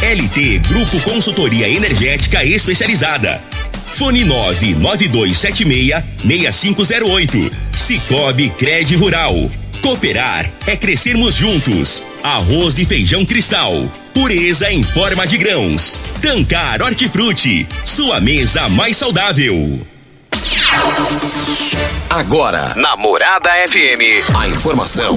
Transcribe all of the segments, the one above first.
LT Grupo Consultoria Energética Especializada. Fone 99276-6508. Cicobi Cred Rural. Cooperar é crescermos juntos. Arroz e feijão cristal. Pureza em forma de grãos. Tancar Hortifruti. Sua mesa mais saudável. Agora, na Morada FM, a informação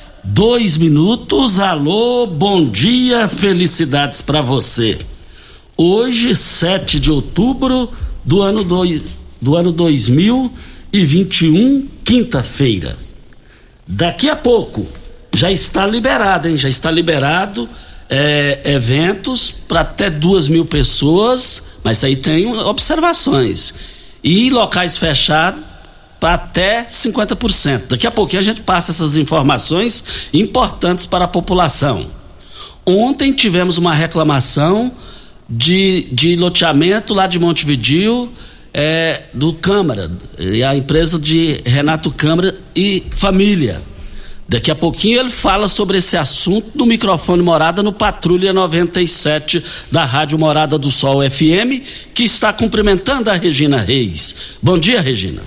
dois minutos. Alô, bom dia, felicidades para você. Hoje, 7 de outubro do ano, do, do ano 2021, quinta-feira. Daqui a pouco já está liberado, hein? Já está liberado é, eventos para até duas mil pessoas, mas aí tem observações. E locais fechados para até 50%. Daqui a pouquinho a gente passa essas informações importantes para a população. Ontem tivemos uma reclamação de, de loteamento lá de Montevideo é, do Câmara, e a empresa de Renato Câmara e família. Daqui a pouquinho ele fala sobre esse assunto no microfone Morada no Patrulha 97 da Rádio Morada do Sol FM, que está cumprimentando a Regina Reis. Bom dia, Regina.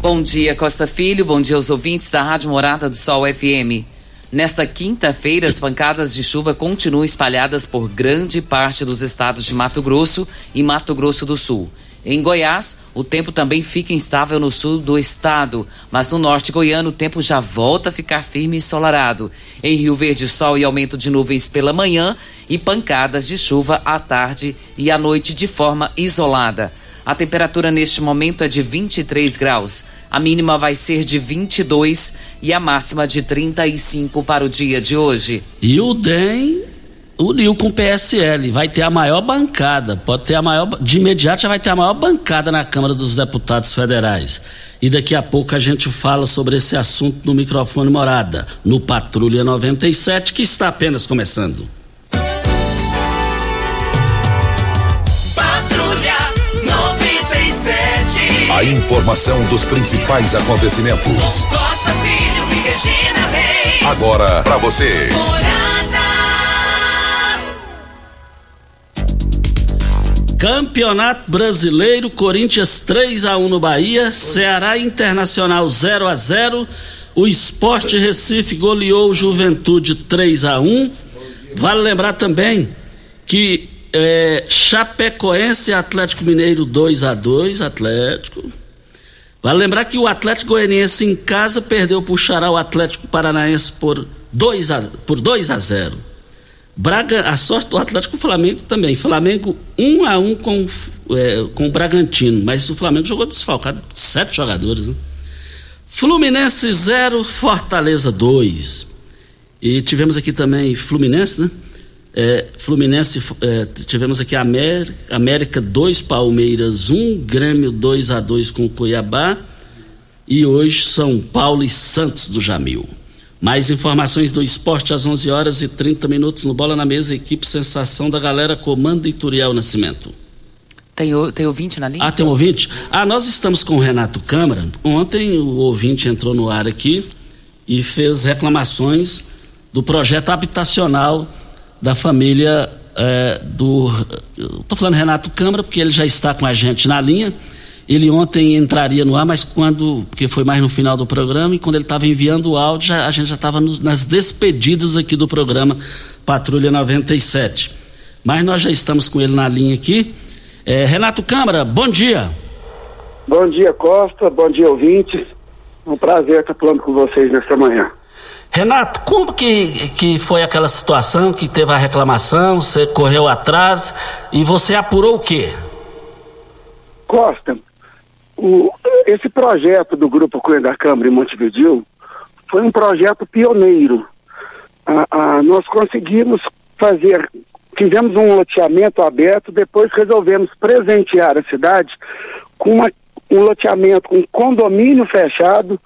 Bom dia, Costa Filho. Bom dia aos ouvintes da Rádio Morada do Sol FM. Nesta quinta-feira, as pancadas de chuva continuam espalhadas por grande parte dos estados de Mato Grosso e Mato Grosso do Sul. Em Goiás, o tempo também fica instável no sul do estado, mas no norte goiano o tempo já volta a ficar firme e ensolarado. Em Rio Verde, sol e aumento de nuvens pela manhã e pancadas de chuva à tarde e à noite de forma isolada. A temperatura neste momento é de 23 graus. A mínima vai ser de 22 e a máxima de 35 para o dia de hoje. E o DEM uniu com o PSL, vai ter a maior bancada, pode ter a maior, de imediato já vai ter a maior bancada na Câmara dos Deputados Federais. E daqui a pouco a gente fala sobre esse assunto no microfone Morada, no Patrulha 97, que está apenas começando. A informação dos principais acontecimentos. Costa Filho e Regina Reis. Agora para você. Campeonato Brasileiro, Corinthians 3 a 1 no Bahia, Ceará Internacional 0 a 0. O Esporte Recife goleou o Juventude 3 a 1. Vale lembrar também que é, Chapecoense e Atlético Mineiro 2 a 2 Atlético. Vale lembrar que o Atlético Goianiense em casa perdeu para o Xará o Atlético Paranaense por 2 a, por 2 a 0. Braga, a sorte do Atlético Flamengo também. Flamengo 1 a 1 com, é, com o Bragantino, mas o Flamengo jogou desfalcado sete jogadores. Né? Fluminense 0, Fortaleza 2. E tivemos aqui também Fluminense, né? É, Fluminense, é, tivemos aqui América, América 2, Palmeiras 1, um, Grêmio 2 a 2 com Cuiabá. E hoje São Paulo e Santos do Jamil. Mais informações do esporte às 11 horas e 30 minutos no Bola na Mesa, equipe Sensação da Galera, comando Ituriel Nascimento. Tem, tem ouvinte na linha? Ah, tem um ouvinte? Ah, nós estamos com o Renato Câmara. Ontem o ouvinte entrou no ar aqui e fez reclamações do projeto habitacional da família é, do. Estou falando Renato Câmara, porque ele já está com a gente na linha. Ele ontem entraria no ar, mas quando. Porque foi mais no final do programa, e quando ele estava enviando o áudio, já, a gente já estava nas despedidas aqui do programa Patrulha 97. Mas nós já estamos com ele na linha aqui. É, Renato Câmara, bom dia. Bom dia, Costa. Bom dia, ouvintes. Um prazer estar falando com vocês nesta manhã. Renato, como que, que foi aquela situação que teve a reclamação, você correu atrás e você apurou o quê? Costa, o, esse projeto do Grupo Cunha da Câmara em Montevideo foi um projeto pioneiro. Nós conseguimos fazer fizemos um loteamento aberto, depois resolvemos presentear a cidade com uma, um loteamento com condomínio fechado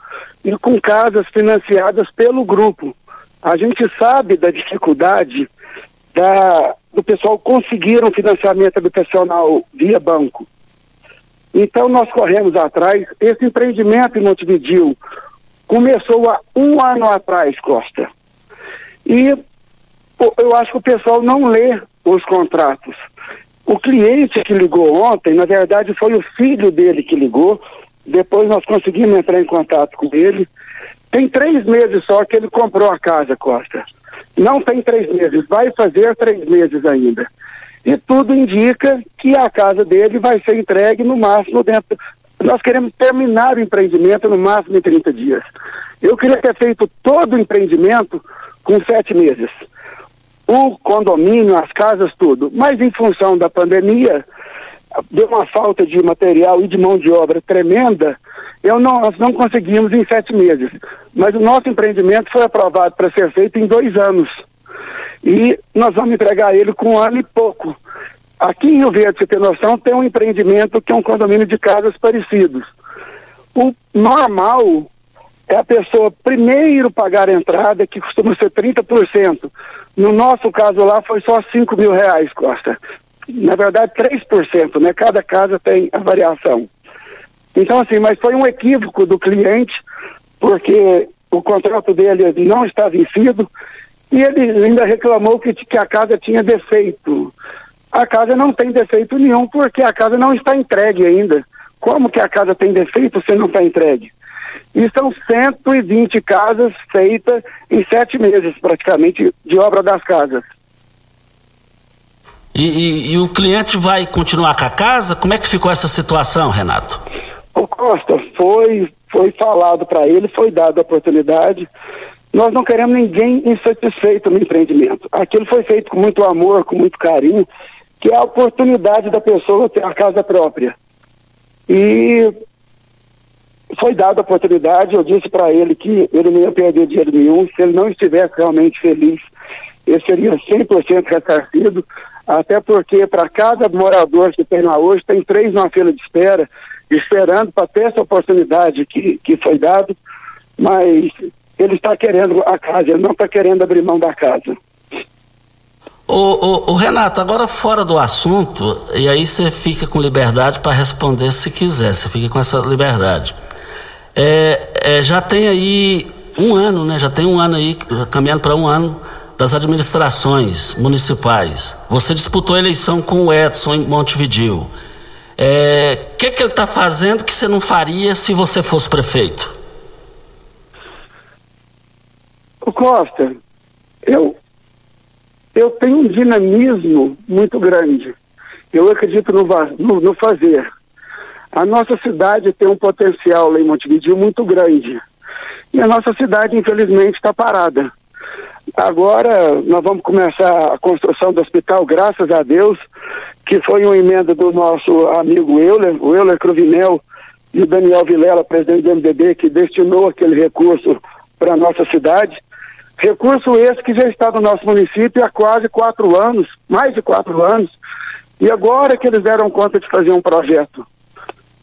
e com casas financiadas pelo grupo. A gente sabe da dificuldade da, do pessoal conseguir um financiamento habitacional via banco. Então nós corremos atrás. Esse empreendimento em Montevideo começou há um ano atrás, Costa. E eu acho que o pessoal não lê os contratos. O cliente que ligou ontem, na verdade, foi o filho dele que ligou. Depois nós conseguimos entrar em contato com ele. Tem três meses só que ele comprou a casa, Costa. Não tem três meses, vai fazer três meses ainda. E tudo indica que a casa dele vai ser entregue no máximo dentro. Nós queremos terminar o empreendimento no máximo em 30 dias. Eu queria ter feito todo o empreendimento com sete meses o condomínio, as casas, tudo. Mas em função da pandemia, deu uma falta de material e de mão de obra tremenda, eu não, nós não conseguimos em sete meses. Mas o nosso empreendimento foi aprovado para ser feito em dois anos. E nós vamos entregar ele com um ano e pouco. Aqui em Rio Verde, você tem noção, tem um empreendimento que é um condomínio de casas parecidos. O normal é a pessoa primeiro pagar a entrada, que costuma ser 30%. No nosso caso lá foi só 5 mil reais, Costa. Na verdade, 3%, né? Cada casa tem a variação. Então, assim, mas foi um equívoco do cliente, porque o contrato dele não está vencido e ele ainda reclamou que, que a casa tinha defeito. A casa não tem defeito nenhum, porque a casa não está entregue ainda. Como que a casa tem defeito se não está entregue? E são 120 casas feitas em sete meses, praticamente, de obra das casas. E, e, e, o cliente vai continuar com a casa? Como é que ficou essa situação, Renato? O Costa, foi, foi falado para ele, foi dada a oportunidade. Nós não queremos ninguém insatisfeito no empreendimento. Aquilo foi feito com muito amor, com muito carinho, que é a oportunidade da pessoa ter a casa própria. E foi dada a oportunidade, eu disse para ele que ele não ia perder dinheiro nenhum, se ele não estivesse realmente feliz, ele seria 100% ressarcido, até porque para cada morador que tem lá hoje, tem três na fila de espera, esperando para ter essa oportunidade que, que foi dado, mas ele está querendo a casa, ele não está querendo abrir mão da casa. O, o, o, Renato, agora fora do assunto, e aí você fica com liberdade para responder se quiser, você fica com essa liberdade. É, é, já tem aí um ano, né? Já tem um ano aí, caminhando para um ano das administrações municipais. Você disputou a eleição com o Edson em Montevideo. O é, que, que ele está fazendo que você não faria se você fosse prefeito? O Costa, eu, eu tenho um dinamismo muito grande. Eu acredito no, no, no fazer. A nossa cidade tem um potencial lá em Montevideo muito grande. E a nossa cidade, infelizmente, está parada. Agora nós vamos começar a construção do hospital, graças a Deus, que foi uma emenda do nosso amigo Euler, o Euler Cruvinel e o Daniel Vilela, presidente do MDB, que destinou aquele recurso para a nossa cidade. Recurso esse que já está no nosso município há quase quatro anos, mais de quatro anos, e agora que eles deram conta de fazer um projeto.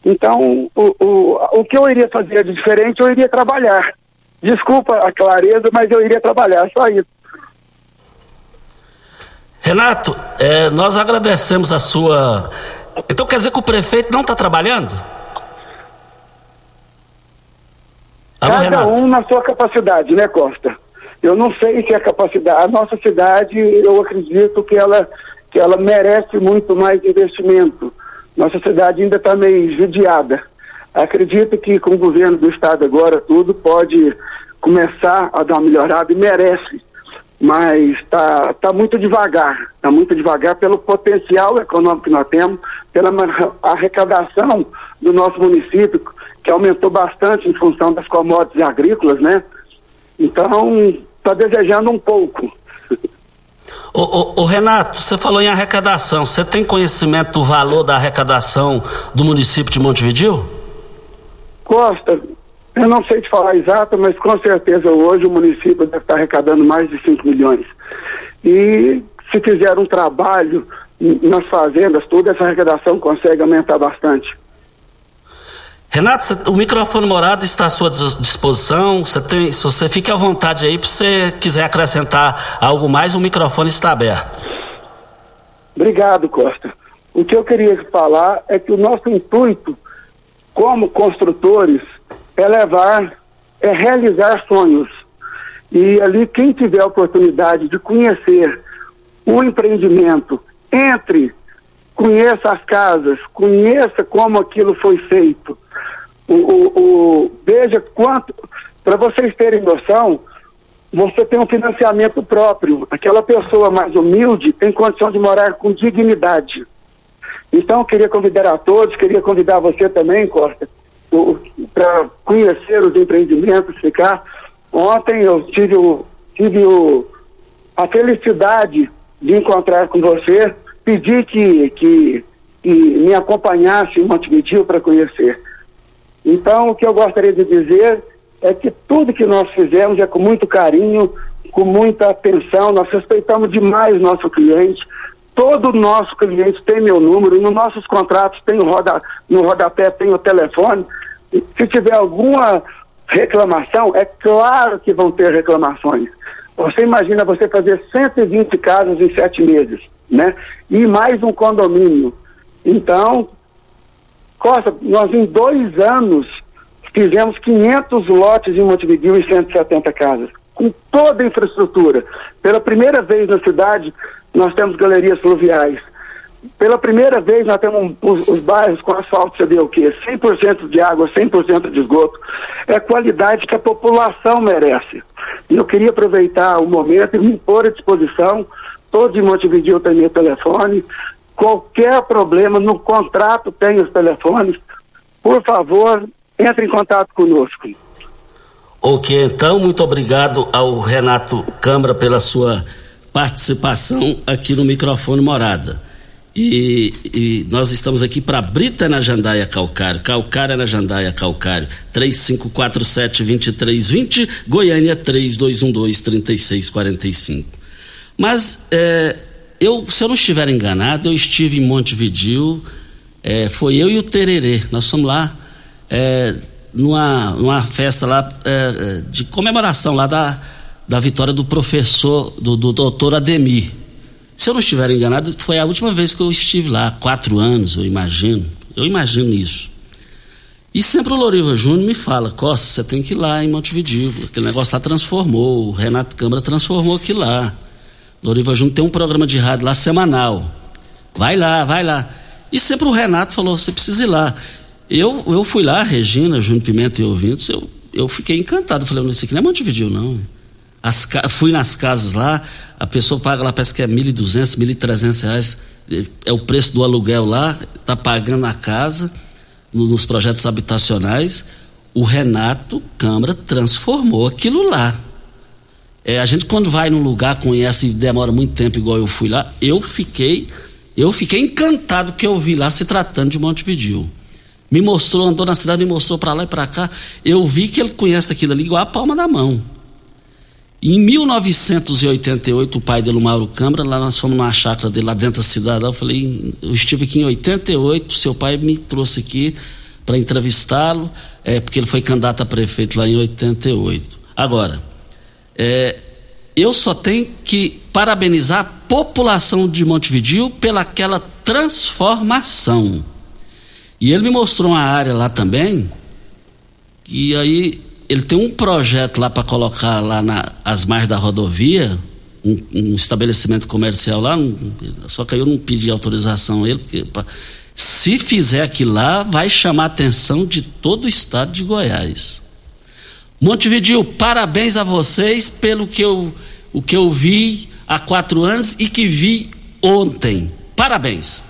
Então, o, o, o que eu iria fazer de diferente, eu iria trabalhar. Desculpa a clareza, mas eu iria trabalhar, só isso. Renato, é, nós agradecemos a sua Então quer dizer que o prefeito não está trabalhando? Alô, Cada Renato? um na sua capacidade, né, Costa? Eu não sei se a capacidade. A nossa cidade, eu acredito que ela, que ela merece muito mais investimento. Nossa cidade ainda está meio judiada. Acredito que com o governo do estado agora tudo pode começar a dar uma melhorada e merece. Mas está tá muito devagar, está muito devagar pelo potencial econômico que nós temos, pela arrecadação do nosso município, que aumentou bastante em função das commodities agrícolas, né? Então, está desejando um pouco. Ô, Renato, você falou em arrecadação. Você tem conhecimento do valor da arrecadação do município de Montevideo? Costa, eu não sei te falar exato, mas com certeza hoje o município deve estar arrecadando mais de 5 milhões. E se fizer um trabalho nas fazendas, toda essa arrecadação consegue aumentar bastante. Renato, o microfone morado está à sua disposição. Você tem, se você fique à vontade aí, se você quiser acrescentar algo mais, o microfone está aberto. Obrigado, Costa. O que eu queria falar é que o nosso intuito, como construtores, é levar, é realizar sonhos. E ali, quem tiver a oportunidade de conhecer o empreendimento, entre, conheça as casas, conheça como aquilo foi feito o, o, o veja quanto, para vocês terem noção, você tem um financiamento próprio. Aquela pessoa mais humilde tem condição de morar com dignidade. Então, eu queria convidar a todos, queria convidar você também, Costa, para conhecer os empreendimentos, ficar. Ontem eu tive, o, tive o, a felicidade de encontrar com você, pedi que, que, que me acompanhasse em Montevideo para conhecer. Então, o que eu gostaria de dizer é que tudo que nós fizemos é com muito carinho, com muita atenção, nós respeitamos demais nosso cliente. Todo nosso cliente tem meu número, nos nossos contratos tem o roda, no rodapé tem o telefone. Se tiver alguma reclamação, é claro que vão ter reclamações. Você imagina você fazer 120 casas em sete meses, né? E mais um condomínio. Então, Costa, nós em dois anos fizemos 500 lotes em Montevideo e 170 casas, com toda a infraestrutura. Pela primeira vez na cidade, nós temos galerias fluviais. Pela primeira vez, nós temos os, os bairros com asfalto, você vê o quê? 100% de água, 100% de esgoto. É qualidade que a população merece. E eu queria aproveitar o momento e me pôr à disposição. Todos em Montevideo têm meu telefone. Qualquer problema no contrato tem os telefones. Por favor, entre em contato conosco. Ok, então, muito obrigado ao Renato Câmara pela sua participação aqui no microfone Morada. E, e nós estamos aqui para Brita na Jandaia Calcário, Calcária na Jandaia Calcário, 3547-2320, Goiânia 3212-3645. Mas é, eu, se eu não estiver enganado, eu estive em Montevideo, é, foi eu e o Tererê. Nós fomos lá é, numa, numa festa lá é, de comemoração lá da, da vitória do professor, do, do doutor Ademir. Se eu não estiver enganado, foi a última vez que eu estive lá, quatro anos, eu imagino. Eu imagino isso. E sempre o Loriva Júnior me fala, Costa, você tem que ir lá em Montevideo, aquele negócio lá transformou, o Renato Câmara transformou aquilo lá. Loriva Júnior tem um programa de rádio lá semanal. Vai lá, vai lá. E sempre o Renato falou: você precisa ir lá. Eu, eu fui lá, Regina, Júnior Pimenta e ouvintes, eu, eu fiquei encantado. Falei: isso aqui não é Montevideo, não. As, fui nas casas lá, a pessoa paga lá, parece que é R$ 1.200, 1.300 reais. É o preço do aluguel lá, está pagando a casa nos projetos habitacionais. O Renato Câmara transformou aquilo lá. É, a gente quando vai num lugar, conhece e demora muito tempo, igual eu fui lá, eu fiquei, eu fiquei encantado que eu vi lá se tratando de Montevideo. Me mostrou, andou na cidade, me mostrou para lá e para cá. Eu vi que ele conhece aquilo ali igual a palma da mão. Em 1988, o pai dele, o Mauro Câmara, lá nós fomos numa chácara dele lá dentro da cidade. Eu falei, eu estive aqui em 88, seu pai me trouxe aqui para entrevistá-lo, é, porque ele foi candidato a prefeito lá em 88. Agora, é, eu só tenho que parabenizar a população de Montevideo pelaquela transformação. E ele me mostrou uma área lá também, e aí ele tem um projeto lá para colocar lá nas margens da rodovia, um, um, estabelecimento comercial lá, um, só que eu não pedi autorização a ele, porque pra, se fizer aquilo lá, vai chamar a atenção de todo o estado de Goiás. Montevideo, parabéns a vocês pelo que eu, o que eu vi há quatro anos e que vi ontem. Parabéns.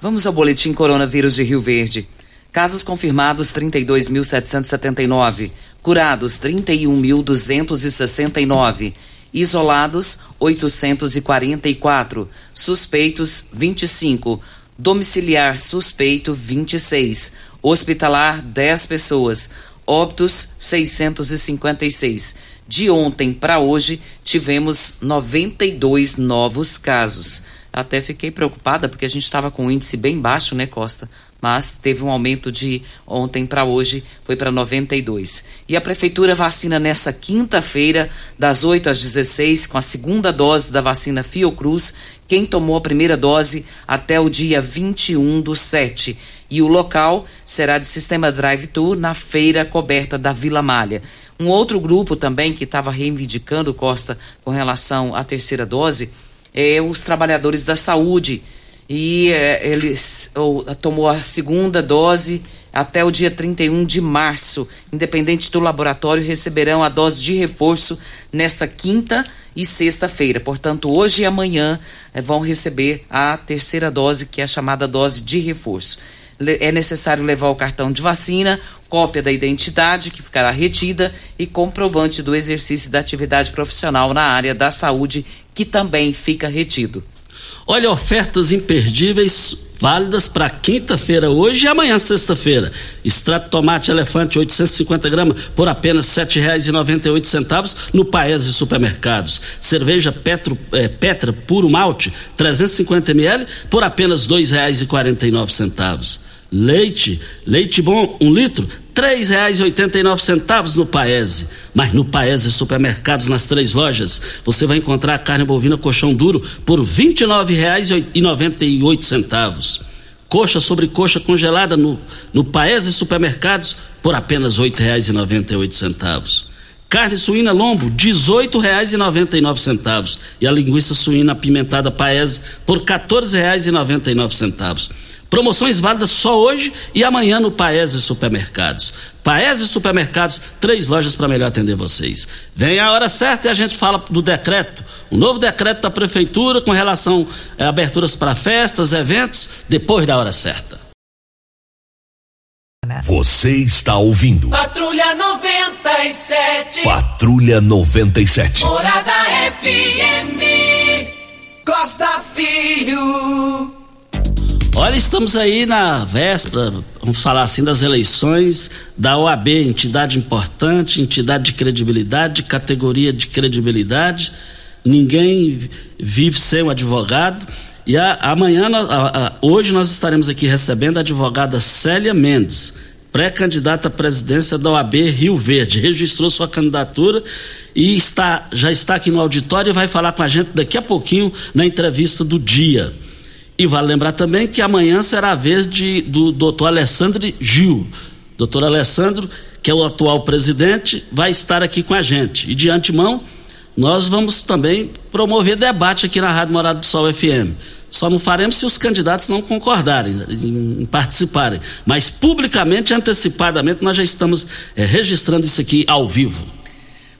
Vamos ao boletim coronavírus de Rio Verde. Casos confirmados 32.779, curados 31.269, isolados 844, suspeitos 25, domiciliar suspeito 26, hospitalar 10 pessoas, óbitos 656. De ontem para hoje tivemos 92 novos casos. Até fiquei preocupada porque a gente estava com um índice bem baixo, né, Costa? Mas teve um aumento de ontem para hoje, foi para 92. E a prefeitura vacina nessa quinta-feira, das 8 às 16, com a segunda dose da vacina Fiocruz, quem tomou a primeira dose até o dia 21 do 7. E o local será de sistema drive-thru na feira coberta da Vila Malha. Um outro grupo também que estava reivindicando, Costa, com relação à terceira dose, é os trabalhadores da saúde. E é, eles ou, tomou a segunda dose até o dia 31 de março. Independente do laboratório, receberão a dose de reforço nesta quinta e sexta-feira. Portanto, hoje e amanhã eh, vão receber a terceira dose, que é a chamada dose de reforço. É necessário levar o cartão de vacina, cópia da identidade, que ficará retida, e comprovante do exercício da atividade profissional na área da saúde, que também fica retido. Olha, ofertas imperdíveis válidas para quinta-feira hoje e amanhã sexta-feira. Extrato tomate elefante 850 gramas por apenas oito centavos no Paese Supermercados. Cerveja Petro, é, Petra puro malte 350 ml por apenas nove centavos. Leite, leite bom, um litro, três reais oitenta e nove centavos no Paese. Mas no Paese Supermercados, nas três lojas, você vai encontrar carne bovina colchão duro por vinte e nove reais e noventa e oito centavos. Coxa sobre coxa congelada no, no Paese Supermercados por apenas oito reais e noventa e oito centavos. Carne suína lombo, dezoito reais e noventa e nove centavos. E a linguiça suína apimentada Paese por quatorze reais e noventa e nove centavos. Promoções válidas só hoje e amanhã no Paese Supermercados. Paese Supermercados, três lojas para melhor atender vocês. Vem a hora certa e a gente fala do decreto, o novo decreto da Prefeitura com relação a aberturas para festas, eventos, depois da hora certa. Você está ouvindo. Patrulha 97. Patrulha 97. Morada FM. Costa Filho. Olha, estamos aí na véspera, vamos falar assim, das eleições da OAB, entidade importante, entidade de credibilidade, de categoria de credibilidade. Ninguém vive sem um advogado. E a, amanhã, a, a, hoje, nós estaremos aqui recebendo a advogada Célia Mendes, pré-candidata à presidência da OAB Rio Verde. Registrou sua candidatura e está, já está aqui no auditório e vai falar com a gente daqui a pouquinho na entrevista do dia. E vale lembrar também que amanhã será a vez de, do doutor Alessandro Gil. Doutor Alessandro, que é o atual presidente, vai estar aqui com a gente. E de antemão, nós vamos também promover debate aqui na Rádio Morado do Sol FM. Só não faremos se os candidatos não concordarem em, em participarem. Mas publicamente, antecipadamente, nós já estamos é, registrando isso aqui ao vivo.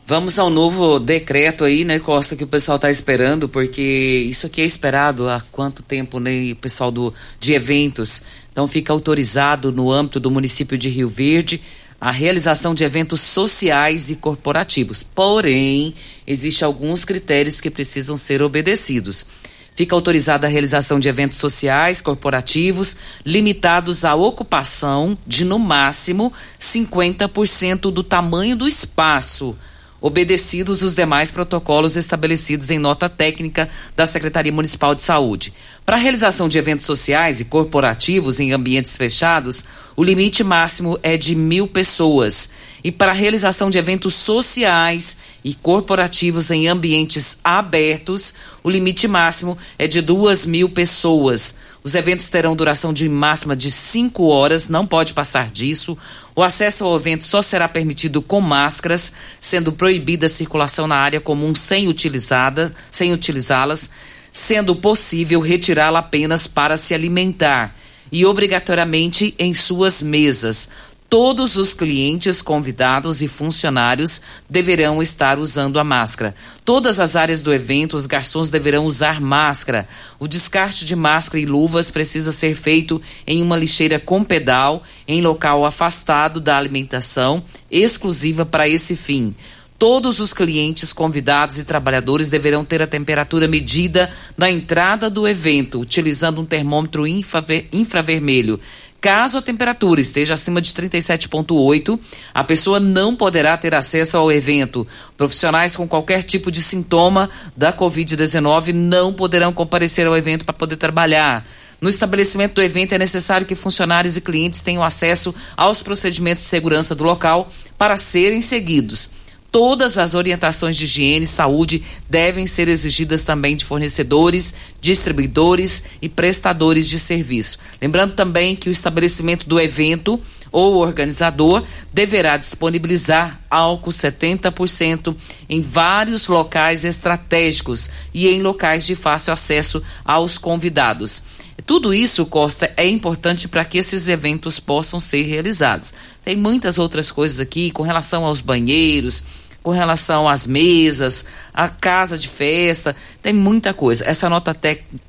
Vamos ao novo decreto aí, né, Costa, que o pessoal está esperando, porque isso aqui é esperado há quanto tempo, né, pessoal do, de eventos. Então fica autorizado no âmbito do município de Rio Verde a realização de eventos sociais e corporativos. Porém, existem alguns critérios que precisam ser obedecidos. Fica autorizada a realização de eventos sociais, corporativos, limitados à ocupação de, no máximo, 50% do tamanho do espaço obedecidos os demais protocolos estabelecidos em nota técnica da Secretaria Municipal de Saúde. Para a realização de eventos sociais e corporativos em ambientes fechados, o limite máximo é de mil pessoas. E para a realização de eventos sociais e corporativos em ambientes abertos, o limite máximo é de duas mil pessoas. Os eventos terão duração de máxima de 5 horas, não pode passar disso. O acesso ao evento só será permitido com máscaras, sendo proibida a circulação na área comum sem utilizada, sem utilizá-las, sendo possível retirá-la apenas para se alimentar e obrigatoriamente em suas mesas. Todos os clientes, convidados e funcionários deverão estar usando a máscara. Todas as áreas do evento, os garçons deverão usar máscara. O descarte de máscara e luvas precisa ser feito em uma lixeira com pedal, em local afastado da alimentação, exclusiva para esse fim. Todos os clientes, convidados e trabalhadores deverão ter a temperatura medida na entrada do evento, utilizando um termômetro infraver infravermelho. Caso a temperatura esteja acima de 37,8, a pessoa não poderá ter acesso ao evento. Profissionais com qualquer tipo de sintoma da Covid-19 não poderão comparecer ao evento para poder trabalhar. No estabelecimento do evento é necessário que funcionários e clientes tenham acesso aos procedimentos de segurança do local para serem seguidos todas as orientações de higiene e saúde devem ser exigidas também de fornecedores, distribuidores e prestadores de serviço. Lembrando também que o estabelecimento do evento ou organizador deverá disponibilizar álcool 70% em vários locais estratégicos e em locais de fácil acesso aos convidados. Tudo isso, Costa, é importante para que esses eventos possam ser realizados. Tem muitas outras coisas aqui com relação aos banheiros, com relação às mesas, à casa de festa, tem muita coisa. Essa nota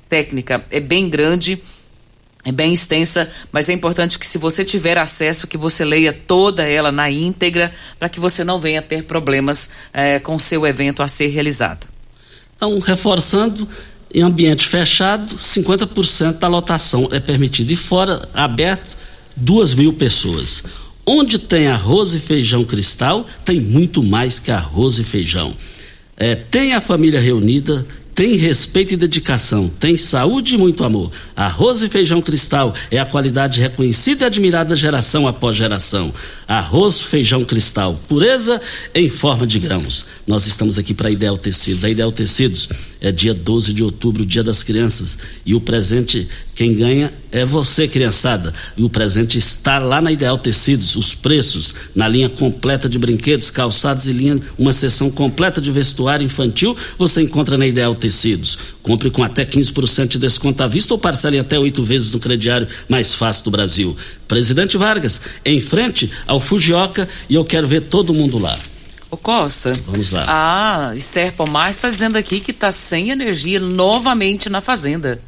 técnica é bem grande, é bem extensa, mas é importante que se você tiver acesso, que você leia toda ela na íntegra, para que você não venha ter problemas é, com seu evento a ser realizado. Então, reforçando, em ambiente fechado, 50% da lotação é permitida. E fora, aberto, duas mil pessoas. Onde tem arroz e feijão cristal, tem muito mais que arroz e feijão. É, tem a família reunida, tem respeito e dedicação, tem saúde e muito amor. Arroz e feijão cristal é a qualidade reconhecida e admirada geração após geração. Arroz, feijão cristal, pureza em forma de grãos. Nós estamos aqui para Ideal Tecidos. A Ideal Tecidos é dia 12 de outubro, dia das crianças, e o presente quem ganha é você, criançada. E o presente está lá na Ideal Tecidos, os preços na linha completa de brinquedos, calçados e linha, uma seção completa de vestuário infantil, você encontra na Ideal Tecidos. Compre com até 15% de desconto à vista ou parcele até oito vezes no crediário mais fácil do Brasil. Presidente Vargas, em frente ao Fujioka e eu quero ver todo mundo lá. Ô Costa. Vamos lá. A Esther Pomar está dizendo aqui que está sem energia novamente na fazenda.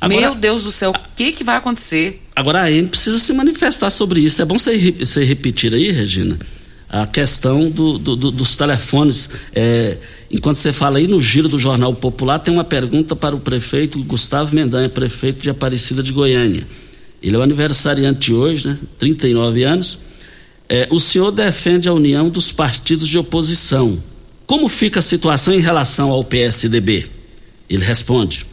Agora, Meu Deus do céu, o que, que vai acontecer? Agora a Ene precisa se manifestar sobre isso. É bom você, você repetir aí, Regina, a questão do, do, do, dos telefones. É, enquanto você fala aí no giro do Jornal Popular, tem uma pergunta para o prefeito Gustavo Mendanha, prefeito de Aparecida de Goiânia. Ele é o aniversariante hoje, né? 39 anos. É, o senhor defende a união dos partidos de oposição. Como fica a situação em relação ao PSDB? Ele responde: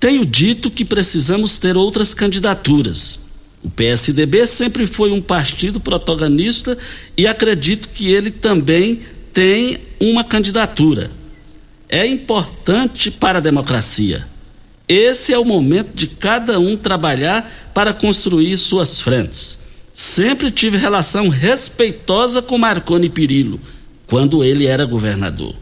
tenho dito que precisamos ter outras candidaturas. O PSDB sempre foi um partido protagonista e acredito que ele também tem uma candidatura. É importante para a democracia. Esse é o momento de cada um trabalhar para construir suas frentes. Sempre tive relação respeitosa com Marconi Pirillo, quando ele era governador.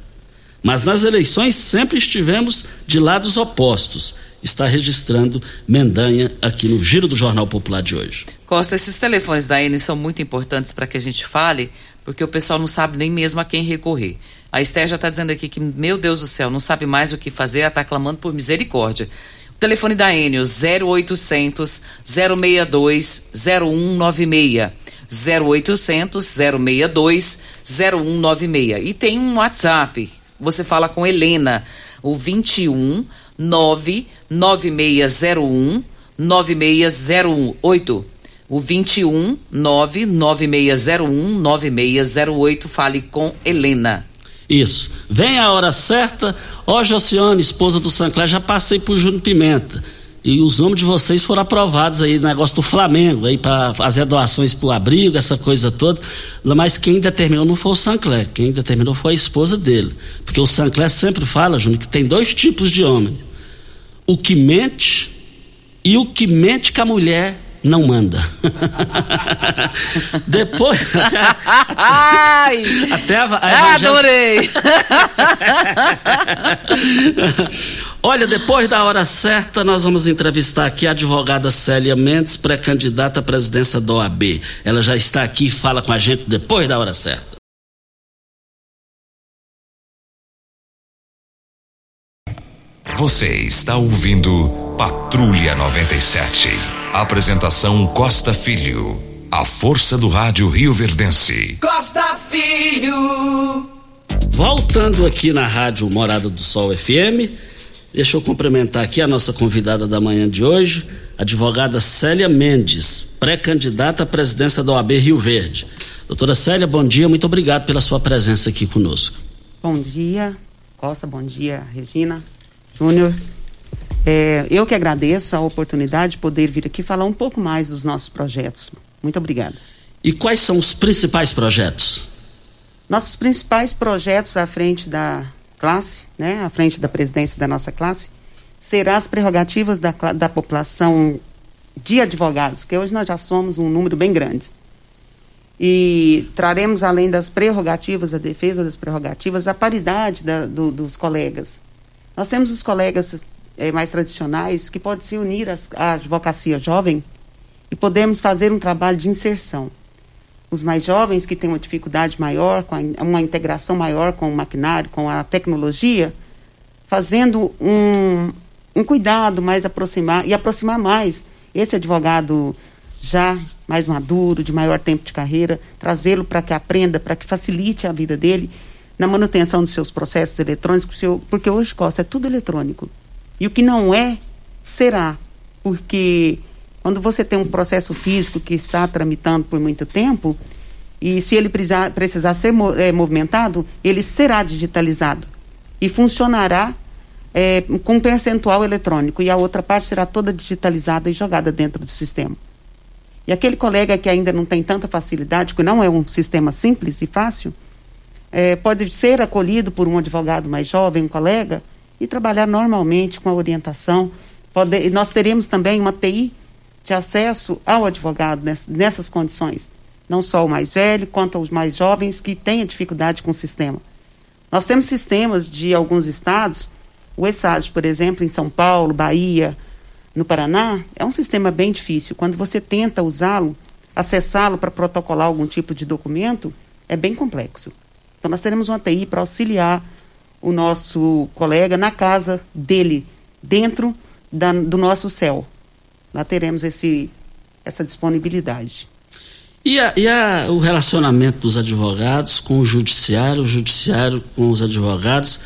Mas nas eleições sempre estivemos de lados opostos está registrando Mendanha aqui no Giro do Jornal Popular de hoje. Costa, esses telefones da Eni são muito importantes para que a gente fale, porque o pessoal não sabe nem mesmo a quem recorrer. A Esther já está dizendo aqui que, meu Deus do céu, não sabe mais o que fazer, ela está clamando por misericórdia. O telefone da Enio, 0800 062 0196. 0800 062 0196. E tem um WhatsApp. Você fala com Helena, o 21 99601 9601 O 21 99601 9608 fale com Helena. Isso. Vem a hora certa. Ó, Josiane, esposa do Sancler, já passei por Júnior Pimenta. E os nomes de vocês foram aprovados aí, negócio do Flamengo, aí para fazer doações pro abrigo, essa coisa toda. Mas quem determinou não foi o Sancler, quem determinou foi a esposa dele. Porque o Sancler sempre fala, Júnior, que tem dois tipos de homem: o que mente e o que mente que a mulher não manda. Depois. Até, Ai! até a, a Ah, adorei! Olha, depois da hora certa, nós vamos entrevistar aqui a advogada Célia Mendes, pré-candidata à presidência da OAB. Ela já está aqui e fala com a gente depois da hora certa. Você está ouvindo Patrulha 97. Apresentação Costa Filho. A força do rádio Rio Verdense. Costa Filho. Voltando aqui na rádio Morada do Sol FM, deixa eu cumprimentar aqui a nossa convidada da manhã de hoje, advogada Célia Mendes, pré-candidata à presidência da OAB Rio Verde. Doutora Célia, bom dia, muito obrigado pela sua presença aqui conosco. Bom dia, Costa, bom dia, Regina, Júnior. É, eu que agradeço a oportunidade de poder vir aqui falar um pouco mais dos nossos projetos. Muito obrigada. E quais são os principais projetos? Nossos principais projetos à frente da classe, né, à frente da presidência da nossa classe, serão as prerrogativas da, da população de advogados, que hoje nós já somos um número bem grande. E traremos, além das prerrogativas, a defesa das prerrogativas, a paridade da- do- dos colegas. Nós temos os colegas eh, mais tradicionais que podem se unir às- à advocacia jovem e podemos fazer um trabalho de inserção os mais jovens que têm uma dificuldade maior, com uma integração maior com o maquinário, com a tecnologia, fazendo um, um cuidado mais aproximar e aproximar mais esse advogado já mais maduro, de maior tempo de carreira, trazê-lo para que aprenda, para que facilite a vida dele na manutenção dos seus processos eletrônicos, porque hoje, Costa, é tudo eletrônico. E o que não é, será. Porque quando você tem um processo físico que está tramitando por muito tempo, e se ele precisar, precisar ser eh, movimentado, ele será digitalizado e funcionará eh, com um percentual eletrônico. E a outra parte será toda digitalizada e jogada dentro do sistema. E aquele colega que ainda não tem tanta facilidade, que não é um sistema simples e fácil, eh, pode ser acolhido por um advogado mais jovem, um colega, e trabalhar normalmente com a orientação. Pode, nós teremos também uma TI de acesso ao advogado ness- nessas condições. Não só o mais velho, quanto os mais jovens que têm dificuldade com o sistema. Nós temos sistemas de alguns estados, o ESAD, por exemplo, em São Paulo, Bahia, no Paraná, é um sistema bem difícil. Quando você tenta usá-lo, acessá-lo para protocolar algum tipo de documento, é bem complexo. Então, nós teremos uma TI para auxiliar o nosso colega na casa dele, dentro da- do nosso céu. Lá teremos esse, essa disponibilidade. E, a- e a- o relacionamento dos advogados com o judiciário, o judiciário com os advogados, o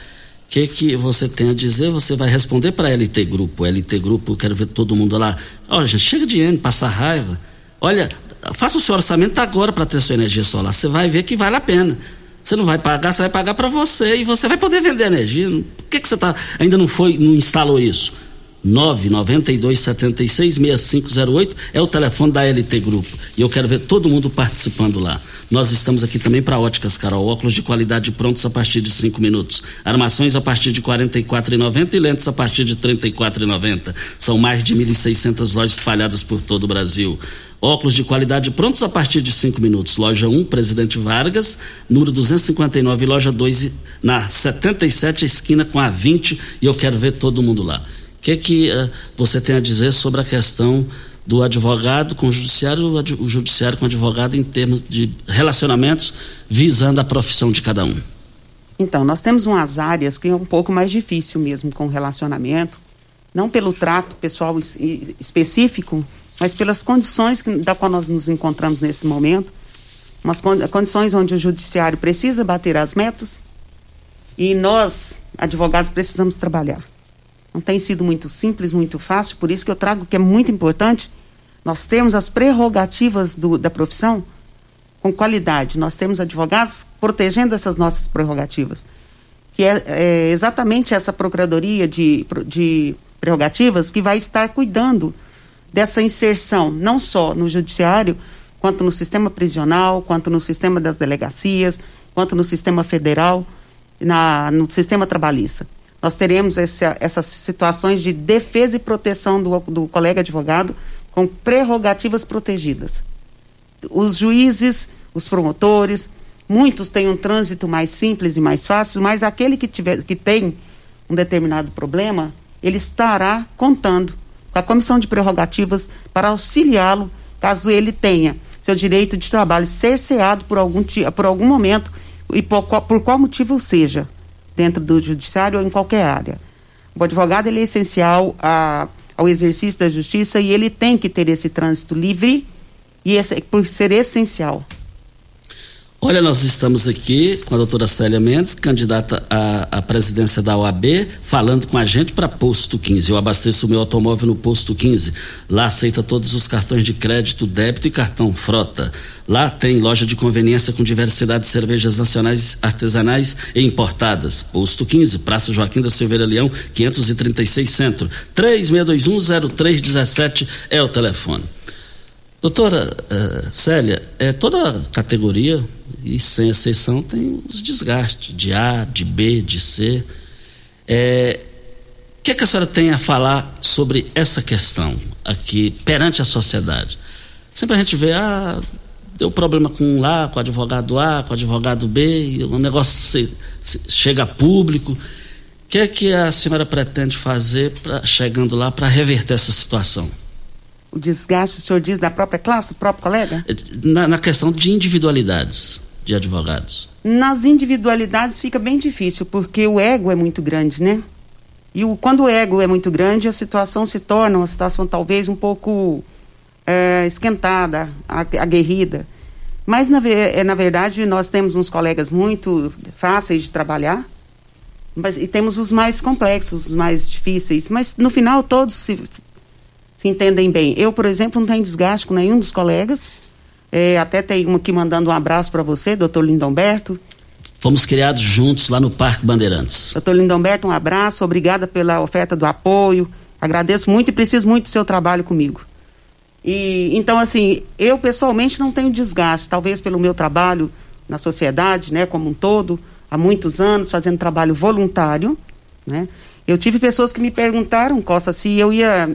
que, que você tem a dizer? Você vai responder para a LT Grupo. LT Grupo, eu quero ver todo mundo lá. Olha, gente, chega de N, passa raiva. Olha, faça o seu orçamento agora para ter sua energia solar. Você vai ver que vale a pena. Você não vai pagar, você vai pagar para você e você vai poder vender energia. Por que, que você tá, ainda não foi, não instalou isso? 992766508 é o telefone da LT Grupo. E eu quero ver todo mundo participando lá. Nós estamos aqui também para Óticas Carol, óculos de qualidade prontos a partir de 5 minutos. Armações a partir de R$ 44,90 e lentes a partir de R$ 34,90. São mais de 1.600 lojas espalhadas por todo o Brasil. Óculos de qualidade prontos a partir de 5 minutos. Loja 1, Presidente Vargas, número 259, loja 2, na 77, esquina com a 20. E eu quero ver todo mundo lá. O que, que eh, você tem a dizer sobre a questão do advogado com o judiciário, o, judiciário com o advogado em termos de relacionamentos visando a profissão de cada um? Então, nós temos umas áreas que é um pouco mais difícil mesmo com relacionamento, não pelo trato pessoal es- específico, mas pelas condições que, da qual nós nos encontramos nesse momento, umas con- condições onde o judiciário precisa bater as metas e nós, advogados, precisamos trabalhar. Não tem sido muito simples, muito fácil, por isso que eu trago que é muito importante nós termos as prerrogativas do- da profissão com qualidade. Nós temos advogados protegendo essas nossas prerrogativas, que é, é exatamente essa procuradoria de, de prerrogativas que vai estar cuidando dessa inserção, não só no judiciário, quanto no sistema prisional, quanto no sistema das delegacias, quanto no sistema federal, na, no sistema trabalhista. Nós teremos essa, essas situações de defesa e proteção do, do colega advogado com prerrogativas protegidas. Os juízes, os promotores, muitos têm um trânsito mais simples e mais fácil, mas aquele que, tiver, que tem um determinado problema, ele estará contando com a comissão de prerrogativas para auxiliá-lo caso ele tenha seu direito de trabalho cerceado por algum, por algum momento e por, por qual motivo seja, dentro do judiciário ou em qualquer área. O advogado ele é essencial a, ao exercício da justiça e ele tem que ter esse trânsito livre e esse, por ser essencial. Olha, nós estamos aqui com a doutora Célia Mendes, candidata à, à presidência da OAB, falando com a gente para Posto 15. Eu abasteço o meu automóvel no Posto 15. Lá aceita todos os cartões de crédito, débito e cartão frota. Lá tem loja de conveniência com diversidade de cervejas nacionais, artesanais e importadas. Posto 15, Praça Joaquim da Silveira Leão, 536 Centro. 36210317 é o telefone. Doutora uh, Célia, é, toda categoria, e sem exceção, tem os desgastes de A, de B, de C. É, o que, é que a senhora tem a falar sobre essa questão aqui perante a sociedade? Sempre a gente vê, ah, deu problema com um lá, com o advogado A, com o advogado B, e o negócio se, se, chega a público. O que é que a senhora pretende fazer pra, chegando lá para reverter essa situação? o desgaste, o senhor diz, da própria classe, do próprio colega? Na, na, questão de individualidades de advogados. Nas individualidades fica bem difícil, porque o ego é muito grande, né? E o, quando o ego é muito grande, a situação se torna uma situação talvez um pouco é, esquentada, aguerrida. Mas, na, é, na verdade, nós temos uns colegas muito fáceis de trabalhar, mas, e temos os mais complexos, os mais difíceis. Mas, no final, todos se, se entendem bem. Eu, por exemplo, não tenho desgaste com nenhum dos colegas. É, até tem um aqui mandando um abraço para você, doutor Lindomberto. Fomos criados juntos lá no Parque Bandeirantes. Doutor Lindomberto, um abraço, obrigada pela oferta do apoio. Agradeço muito e preciso muito do seu trabalho comigo. E então assim, eu pessoalmente não tenho desgaste, talvez pelo meu trabalho na sociedade, né, como um todo, há muitos anos fazendo trabalho voluntário, né? Eu tive pessoas que me perguntaram, Costa, se eu ia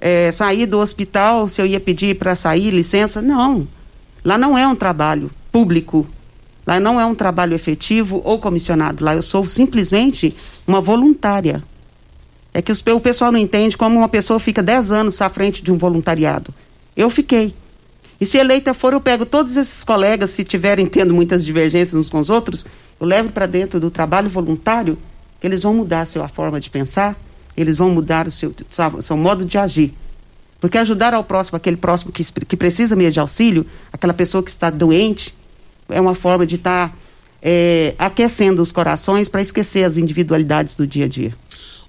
é, sair do hospital, se eu ia pedir para sair, licença. Não. Lá não é um trabalho público. Lá não é um trabalho efetivo ou comissionado. Lá eu sou simplesmente uma voluntária. É que o pessoal não entende como uma pessoa fica 10 anos à frente de um voluntariado. Eu fiquei. E se eleita for, eu pego todos esses colegas, se tiverem tendo muitas divergências uns com os outros, eu levo para dentro do trabalho voluntário, eles vão mudar a sua forma de pensar, eles vão mudar o seu, seu modo de agir. Porque ajudar ao próximo, aquele próximo que, que precisa mesmo de auxílio, aquela pessoa que está doente, é uma forma de estar tá, é, aquecendo os corações para esquecer as individualidades do dia a dia.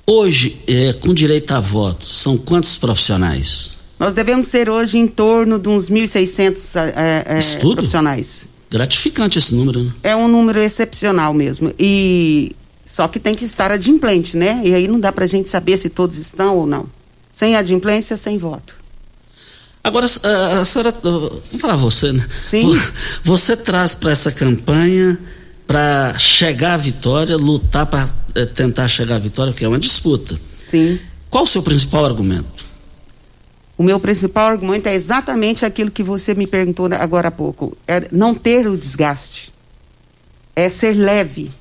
Hoje, é, com direito a voto, são quantos profissionais? Nós devemos ser hoje em torno de uns 1.600 é, é, profissionais. Gratificante esse número, né? É um número excepcional mesmo. E só que tem que estar adimplente, né? E aí não dá para a gente saber se todos estão ou não. Sem adimplência, sem voto. Agora, a, a senhora, vamos falar você, né? Sim. Você traz para essa campanha para chegar à vitória, lutar para é, tentar chegar à vitória, porque é uma disputa. Sim. Qual o seu principal argumento? O meu principal argumento é exatamente aquilo que você me perguntou agora há pouco. É não ter o desgaste. É ser leve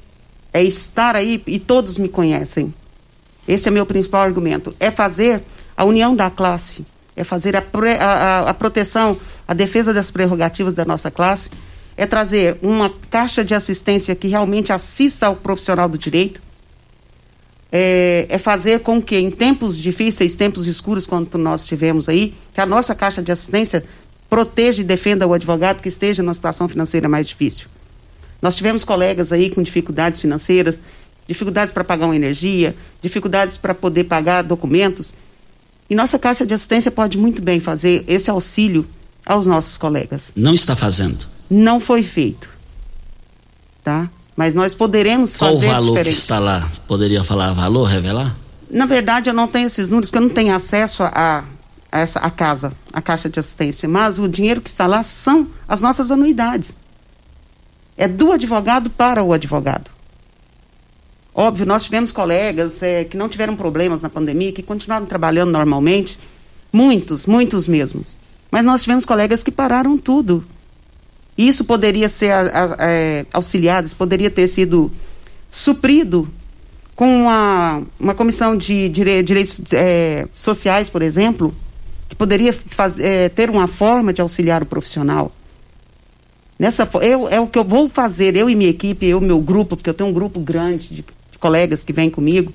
é estar aí e todos me conhecem. Esse é meu principal argumento. É fazer a união da classe, é fazer a, a, a proteção, a defesa das prerrogativas da nossa classe, é trazer uma caixa de assistência que realmente assista ao profissional do direito, é, é, fazer com que em tempos difíceis, tempos escuros, quanto nós tivemos aí, que a nossa caixa de assistência proteja e defenda o advogado que esteja numa situação financeira mais difícil. Nós tivemos colegas aí com dificuldades financeiras, dificuldades para pagar uma energia, dificuldades para poder pagar documentos. E nossa Caixa de Assistência pode muito bem fazer esse auxílio aos nossos colegas. Não está fazendo? Não foi feito. Tá? Mas nós poderemos Qual fazer o valor diferente. que está lá? Poderia falar valor, revelar? Na verdade, eu não tenho esses números, porque eu não tenho acesso a, a essa a casa, a caixa de assistência. Mas o dinheiro que está lá são as nossas anuidades. É do advogado para o advogado. Óbvio, nós tivemos colegas é, que não tiveram problemas na pandemia, que continuaram trabalhando normalmente, muitos, muitos mesmo. Mas nós tivemos colegas que pararam tudo. Isso poderia ser a, a, é, auxiliado, isso poderia ter sido suprido com uma, uma comissão de dire, direitos é, sociais, por exemplo, que poderia faz, é, ter uma forma de auxiliar o profissional. Nessa, eu, é o que eu vou fazer, eu e minha equipe, eu meu grupo, porque eu tenho um grupo grande de, de colegas que vêm comigo,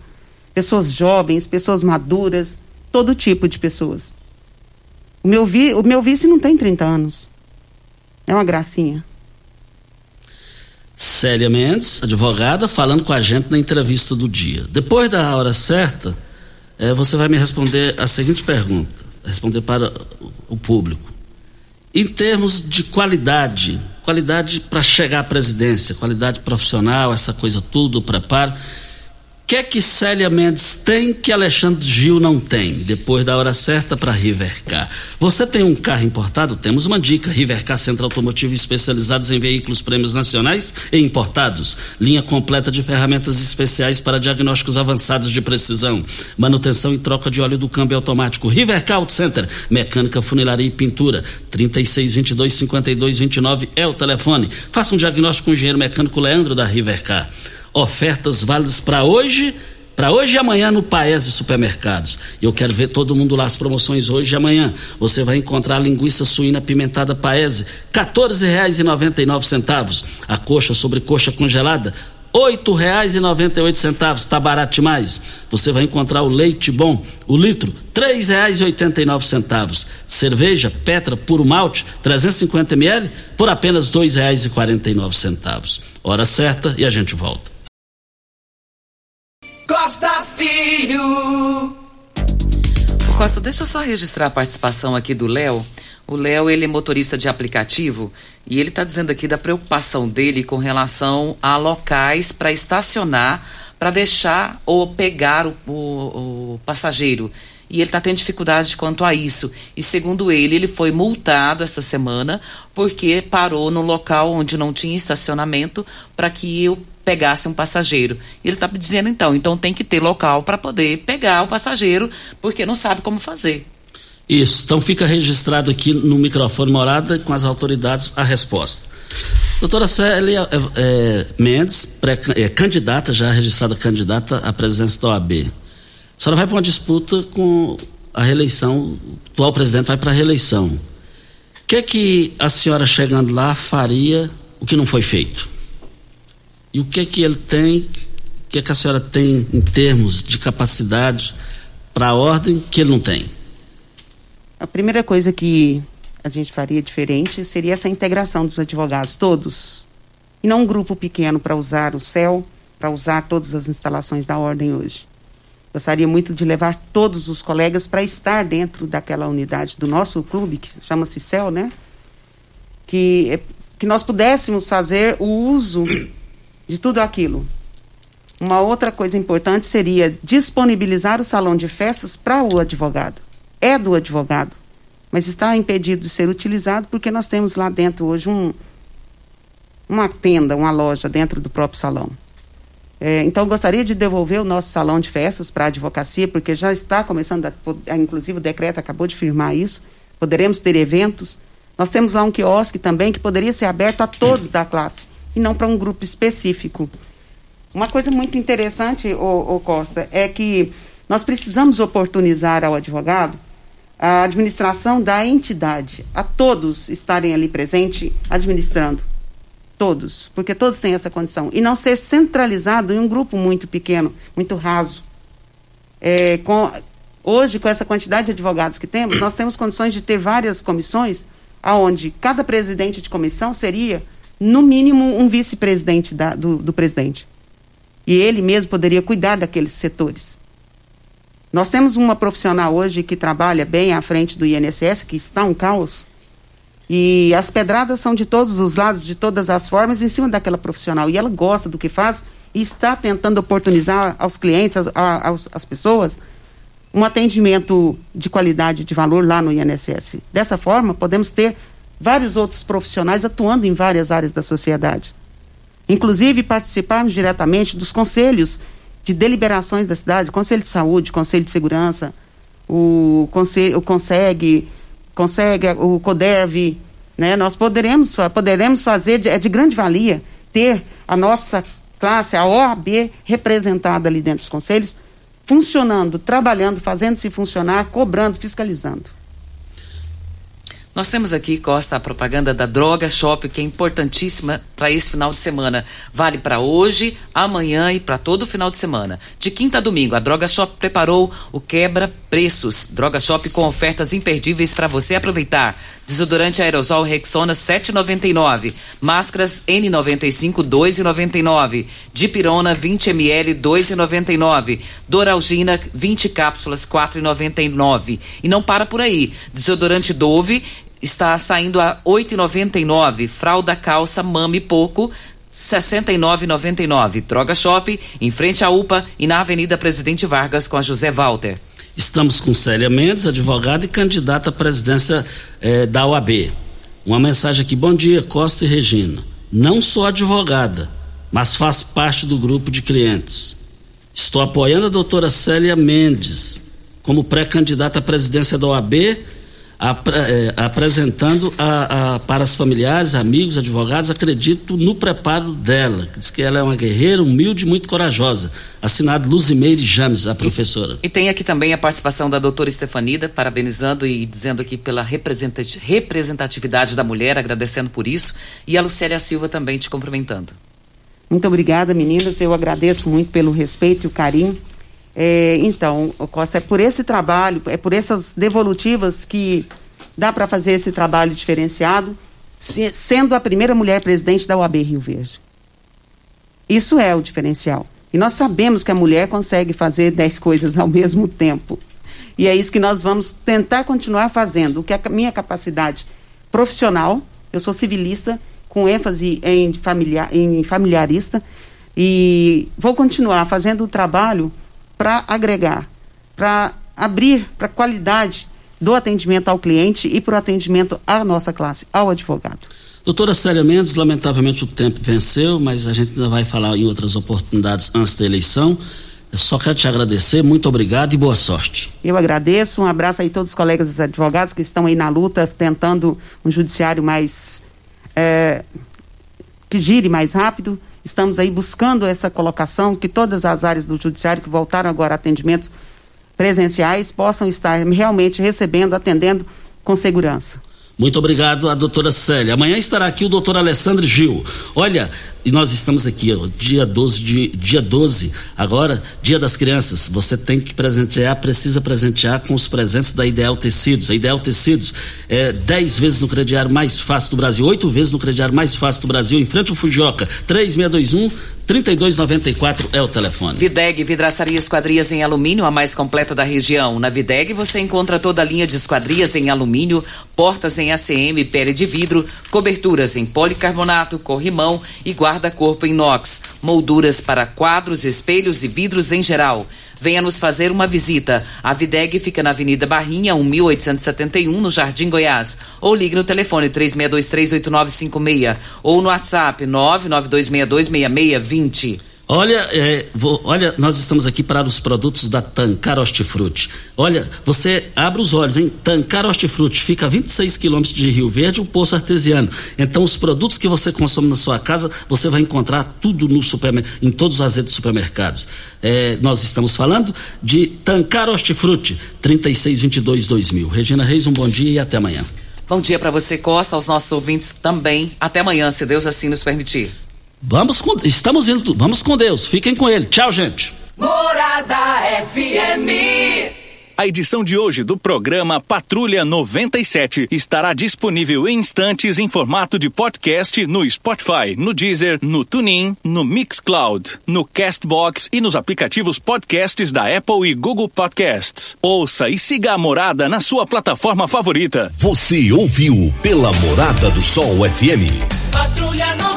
pessoas jovens, pessoas maduras, todo tipo de pessoas. O meu, vi, o meu vice não tem 30 anos. É uma gracinha. Célia Mendes, advogada, falando com a gente na entrevista do dia. Depois da hora certa, eh, você vai me responder a seguinte pergunta, responder para o público. Em termos de qualidade, qualidade para chegar à presidência, qualidade profissional, essa coisa tudo, preparo. Que é que Célia Mendes tem que Alexandre Gil não tem? Depois da hora certa para Rivercar. Você tem um carro importado? Temos uma dica. Rivercar Centro Automotivo especializados em veículos prêmios nacionais e importados. Linha completa de ferramentas especiais para diagnósticos avançados de precisão. Manutenção e troca de óleo do câmbio automático. Rivercar Auto Center. Mecânica, funilaria e pintura. 3622 5229 é o telefone. Faça um diagnóstico com o engenheiro mecânico Leandro da Rivercar ofertas válidas para hoje, para hoje e amanhã no Paese Supermercados. Eu quero ver todo mundo lá as promoções hoje e amanhã. Você vai encontrar linguiça suína pimentada Paese, R$ 14,99. A coxa sobre coxa congelada, R$ 8,98, está barato demais. Você vai encontrar o leite bom, o litro, R$ 3,89. Cerveja Petra Puro Malte, 350 ml, por apenas R$ 2,49. Hora certa e a gente volta. Costa Filho. Costa, deixa eu só registrar a participação aqui do Léo. O Léo, ele é motorista de aplicativo e ele está dizendo aqui da preocupação dele com relação a locais para estacionar, para deixar ou pegar o, o, o passageiro. E ele está tendo dificuldade quanto a isso. E segundo ele, ele foi multado essa semana porque parou no local onde não tinha estacionamento para que eu pegasse um passageiro. E ele está dizendo então, então tem que ter local para poder pegar o passageiro, porque não sabe como fazer. Isso, então fica registrado aqui no microfone morada com as autoridades a resposta. Doutora Célia é, é, Mendes, pré, é, candidata, já registrada candidata à presidência da OAB. A senhora vai para uma disputa com a reeleição, o atual presidente vai para a reeleição. O que é que a senhora chegando lá faria o que não foi feito? E o que é que ele tem, o que é que a senhora tem em termos de capacidade para a ordem que ele não tem? A primeira coisa que a gente faria diferente seria essa integração dos advogados, todos. E não um grupo pequeno para usar o céu, para usar todas as instalações da ordem hoje. Gostaria muito de levar todos os colegas para estar dentro daquela unidade do nosso clube, que chama-se CEL, né? Que, que nós pudéssemos fazer o uso de tudo aquilo. Uma outra coisa importante seria disponibilizar o salão de festas para o advogado. É do advogado, mas está impedido de ser utilizado porque nós temos lá dentro hoje um, uma tenda, uma loja dentro do próprio salão. É, então, gostaria de devolver o nosso salão de festas para a advocacia, porque já está começando, a, inclusive o decreto acabou de firmar isso, poderemos ter eventos. Nós temos lá um quiosque também que poderia ser aberto a todos da classe e não para um grupo específico. Uma coisa muito interessante, ô, ô Costa, é que nós precisamos oportunizar ao advogado a administração da entidade, a todos estarem ali presentes administrando. Todos, porque todos têm essa condição. E não ser centralizado em um grupo muito pequeno, muito raso. É, com, hoje, com essa quantidade de advogados que temos, nós temos condições de ter várias comissões, aonde cada presidente de comissão seria, no mínimo, um vice-presidente do, do presidente. E ele mesmo poderia cuidar daqueles setores. Nós temos uma profissional hoje que trabalha bem à frente do INSS, que está um caos, E as pedradas são de todos os lados, de todas as formas, em cima daquela profissional. E ela gosta do que faz e está tentando oportunizar aos clientes, às, às, pessoas, um atendimento de qualidade, de valor lá no INSS. Dessa forma, podemos ter vários outros profissionais atuando em várias áreas da sociedade. Inclusive, participarmos diretamente dos conselhos de deliberações da cidade, Conselho de Saúde, Conselho de Segurança, o, conselho, o CONSEG, consegue o CODERV, né? Nós poderemos, poderemos fazer, de, é de grande valia ter a nossa classe, a OAB, representada ali dentro dos conselhos, funcionando, trabalhando, fazendo-se funcionar, cobrando, fiscalizando. Nós temos aqui, Costa, a propaganda da Droga Shop, que é importantíssima para esse final de semana. Vale para hoje, amanhã e para todo o final de semana. De quinta a domingo, a Droga Shop preparou o quebra preços. Droga Shop com ofertas imperdíveis para você aproveitar. Desodorante aerosol Rexona 7,99. Máscaras N95 2,99. Dipirona 20 ml 2,99. Doralgina 20 cápsulas 4,99. E não para por aí. Desodorante Dove está saindo a 8,99. Fralda calça mame pouco 69,99. Droga Shop, em frente à UPA e na Avenida Presidente Vargas com a José Walter. Estamos com Célia Mendes, advogada e candidata à presidência eh, da OAB. Uma mensagem aqui: bom dia, Costa e Regina. Não sou advogada, mas faço parte do grupo de clientes. Estou apoiando a doutora Célia Mendes como pré-candidata à presidência da OAB apresentando a, a, para os familiares, amigos, advogados, acredito no preparo dela. Diz que ela é uma guerreira, humilde e muito corajosa. Assinado Luzimeire James, a professora. E, e, tem aqui também a participação da doutora Estefanida, parabenizando e dizendo aqui pela representatividade da mulher, agradecendo por isso. E a Lucélia Silva também te cumprimentando. Muito obrigada, meninas. Eu agradeço muito pelo respeito e o carinho é, então, Costa, é por esse trabalho, é por essas devolutivas que dá para fazer esse trabalho diferenciado, se, sendo a primeira mulher presidente da UAB Rio Verde. Isso é o diferencial. E nós sabemos que a mulher consegue fazer dez coisas ao mesmo tempo. E é isso que nós vamos tentar continuar fazendo. O que a minha capacidade profissional, eu sou civilista, com ênfase em, familiar, em familiarista, e vou continuar fazendo o trabalho para agregar, para abrir para a qualidade do atendimento ao cliente e para o atendimento à nossa classe, ao advogado. Doutora Célia Mendes, lamentavelmente o tempo venceu, mas a gente ainda vai falar em outras oportunidades antes da eleição. Eu só quero te agradecer, muito obrigado e boa sorte. Eu agradeço, um abraço aí a todos os colegas advogados que estão aí na luta, tentando um judiciário mais. É, que gire mais rápido Estamos aí buscando essa colocação, que todas as áreas do judiciário que voltaram agora a atendimentos presenciais possam estar realmente recebendo, atendendo com segurança. Muito obrigado a doutora Célia. Amanhã estará aqui o doutor Alessandro Gil. Olha, e nós estamos aqui, ó, dia 12 de, dia 12, agora, dia das crianças. Você tem que presentear, precisa presentear com os presentes da Ideal Tecidos. A Ideal Tecidos é 10 vezes no crediário mais fácil do Brasil, 8 vezes no crediário mais fácil do Brasil, em frente ao Fujioka, 3621 3294 é o telefone. Videg Vidraçaria Esquadrias em Alumínio, a mais completa da região. Na Videg você encontra toda a linha de esquadrias em alumínio, portas em ACM, pele de vidro, coberturas em policarbonato, corrimão e guarda-corpo inox, molduras para quadros, espelhos e vidros em geral. Venha nos fazer uma visita. A Videg fica na Avenida Barrinha, 1871, no Jardim Goiás. Ou ligue no telefone 36238956 ou no WhatsApp 992626620. Olha, é, vou, olha, nós estamos aqui para os produtos da Tancar Hortifruti. Olha, você abre os olhos, hein? Tancar Hortifruti fica a 26 quilômetros de Rio Verde, um poço artesiano. Então, os produtos que você consome na sua casa, você vai encontrar tudo no supermercado, em todos os azeites supermercados. É, nós estamos falando de Tancar Hortifruti, 3622-2000. Regina Reis, um bom dia e até amanhã. Bom dia para você, Costa, aos nossos ouvintes também. Até amanhã, se Deus assim nos permitir. Vamos com, estamos indo, vamos com Deus. Fiquem com ele. Tchau, gente. Morada FM. A edição de hoje do programa Patrulha 97 estará disponível em instantes em formato de podcast no Spotify, no Deezer, no TuneIn, no Mixcloud, no Castbox e nos aplicativos podcasts da Apple e Google Podcasts. Ouça e siga a Morada na sua plataforma favorita. Você ouviu pela Morada do Sol FM. Patrulha 97.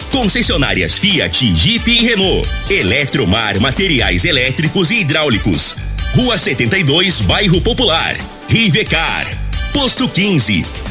concessionárias Fiat, Jeep e Renault. Eletromar, materiais elétricos e hidráulicos. Rua 72, Bairro Popular. Rivecar. Posto 15.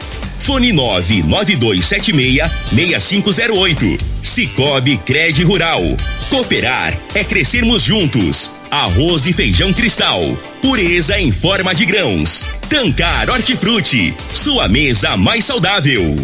Fone 99276-6508. Cicobi Cred Rural. Cooperar é crescermos juntos. Arroz e feijão cristal. Pureza em forma de grãos. Tancar Hortifruti. Sua mesa mais saudável.